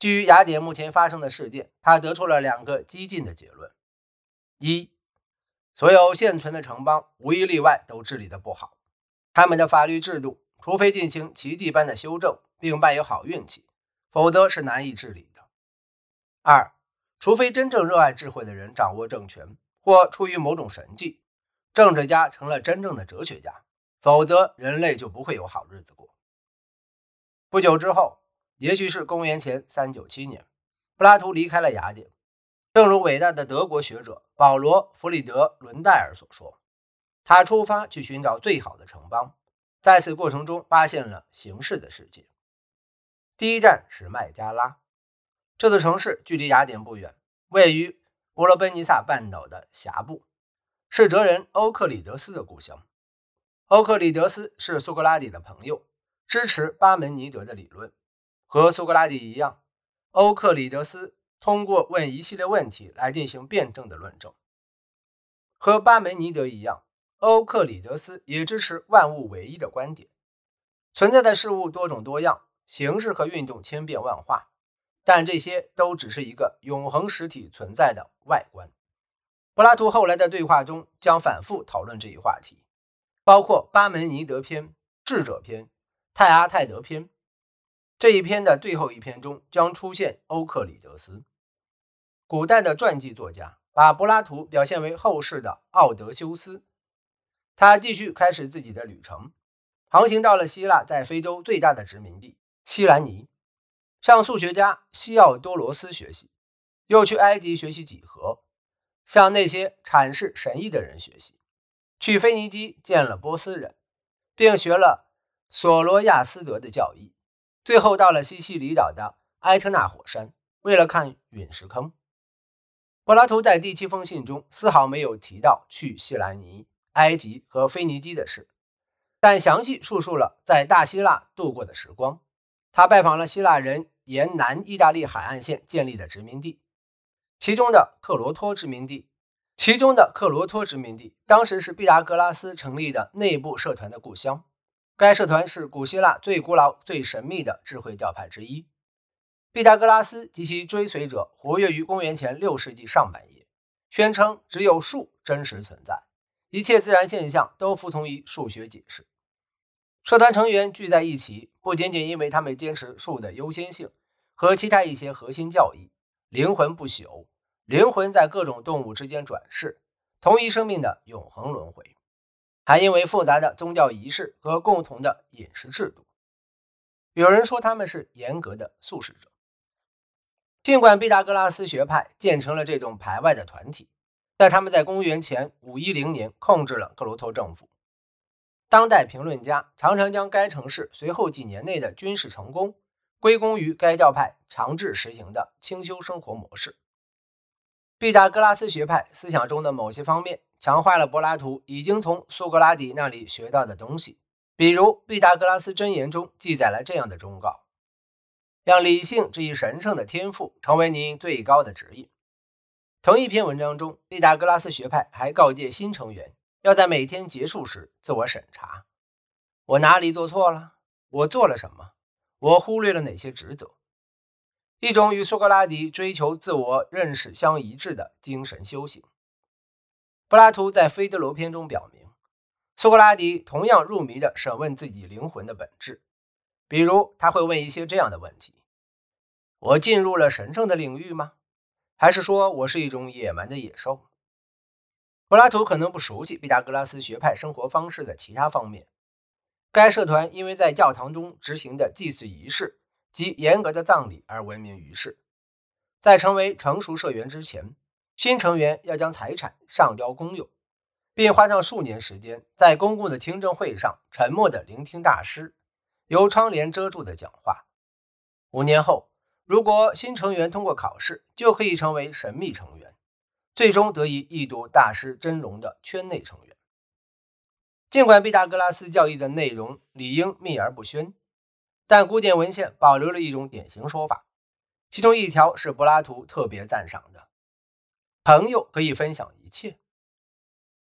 基于雅典目前发生的事件，他得出了两个激进的结论：一，所有现存的城邦无一例外都治理的不好，他们的法律制度除非进行奇迹般的修正，并伴有好运气，否则是难以治理的；二，除非真正热爱智慧的人掌握政权，或出于某种神迹，政治家成了真正的哲学家，否则人类就不会有好日子过。不久之后。也许是公元前三九七年，柏拉图离开了雅典。正如伟大的德国学者保罗·弗里德·伦戴尔所说，他出发去寻找最好的城邦，在此过程中发现了形式的世界。第一站是麦加拉，这座城市距离雅典不远，位于伯罗奔尼撒半岛的峡部，是哲人欧克里德斯的故乡。欧克里德斯是苏格拉底的朋友，支持巴门尼德的理论。和苏格拉底一样，欧克里德斯通过问一系列问题来进行辩证的论证。和巴门尼德一样，欧克里德斯也支持万物唯一的观点。存在的事物多种多样，形式和运动千变万化，但这些都只是一个永恒实体存在的外观。柏拉图后来的对话中将反复讨论这一话题，包括巴门尼德篇、智者篇、泰阿泰德篇。这一篇的最后一篇中将出现欧克里德斯。古代的传记作家把柏拉图表现为后世的奥德修斯。他继续开始自己的旅程，航行到了希腊在非洲最大的殖民地西兰尼，向数学家西奥多罗斯学习，又去埃及学习几何，向那些阐释神意的人学习，去腓尼基见了波斯人，并学了索罗亚斯德的教义。最后到了西西里岛的埃特纳火山，为了看陨石坑。柏拉图在第七封信中丝毫没有提到去希兰尼、埃及和腓尼基的事，但详细述述了在大希腊度过的时光。他拜访了希腊人沿南意大利海岸线建立的殖民地，其中的克罗托殖民地，其中的克罗托殖民地当时是毕达哥拉斯成立的内部社团的故乡。该社团是古希腊最古老、最神秘的智慧教派之一。毕达哥拉斯及其追随者活跃于公元前六世纪上半叶，宣称只有数真实存在，一切自然现象都服从于数学解释。社团成员聚在一起，不仅仅因为他们坚持数的优先性和其他一些核心教义：灵魂不朽、灵魂在各种动物之间转世、同一生命的永恒轮回。还因为复杂的宗教仪式和共同的饮食制度，有人说他们是严格的素食者。尽管毕达哥拉斯学派建成了这种排外的团体，但他们在公元前五一零年控制了克罗托政府。当代评论家常常将该城市随后几年内的军事成功归功于该教派强制实行的清修生活模式。毕达哥拉斯学派思想中的某些方面。强化了柏拉图已经从苏格拉底那里学到的东西，比如毕达哥拉斯箴言中记载了这样的忠告：让理性这一神圣的天赋成为您最高的指引。同一篇文章中，毕达哥拉斯学派还告诫新成员要在每天结束时自我审查：我哪里做错了？我做了什么？我忽略了哪些职责？一种与苏格拉底追求自我认识相一致的精神修行。柏拉图在《菲德罗篇》中表明，苏格拉底同样入迷地审问自己灵魂的本质。比如，他会问一些这样的问题：“我进入了神圣的领域吗？还是说我是一种野蛮的野兽？”柏拉图可能不熟悉毕达哥拉斯学派生活方式的其他方面。该社团因为在教堂中执行的祭祀仪式及严格的葬礼而闻名于世。在成为成熟社员之前。新成员要将财产上交公有，并花上数年时间在公共的听证会上沉默地聆听大师由窗帘遮住的讲话。五年后，如果新成员通过考试，就可以成为神秘成员，最终得以一睹大师真容的圈内成员。尽管毕达哥拉斯教义的内容理应秘而不宣，但古典文献保留了一种典型说法，其中一条是柏拉图特别赞赏的。朋友可以分享一切，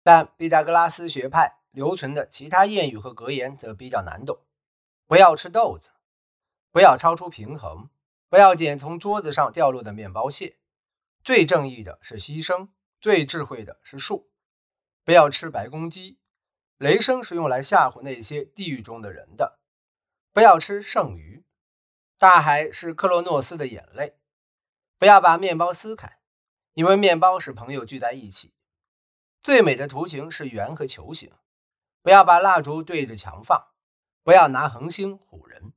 但毕达哥拉斯学派留存的其他谚语和格言则比较难懂。不要吃豆子，不要超出平衡，不要捡从桌子上掉落的面包屑。最正义的是牺牲，最智慧的是树。不要吃白公鸡。雷声是用来吓唬那些地狱中的人的。不要吃剩余。大海是克洛诺斯的眼泪。不要把面包撕开，因为面包是朋友聚在一起。最美的图形是圆和球形。不要把蜡烛对着墙放。不要拿恒星唬人。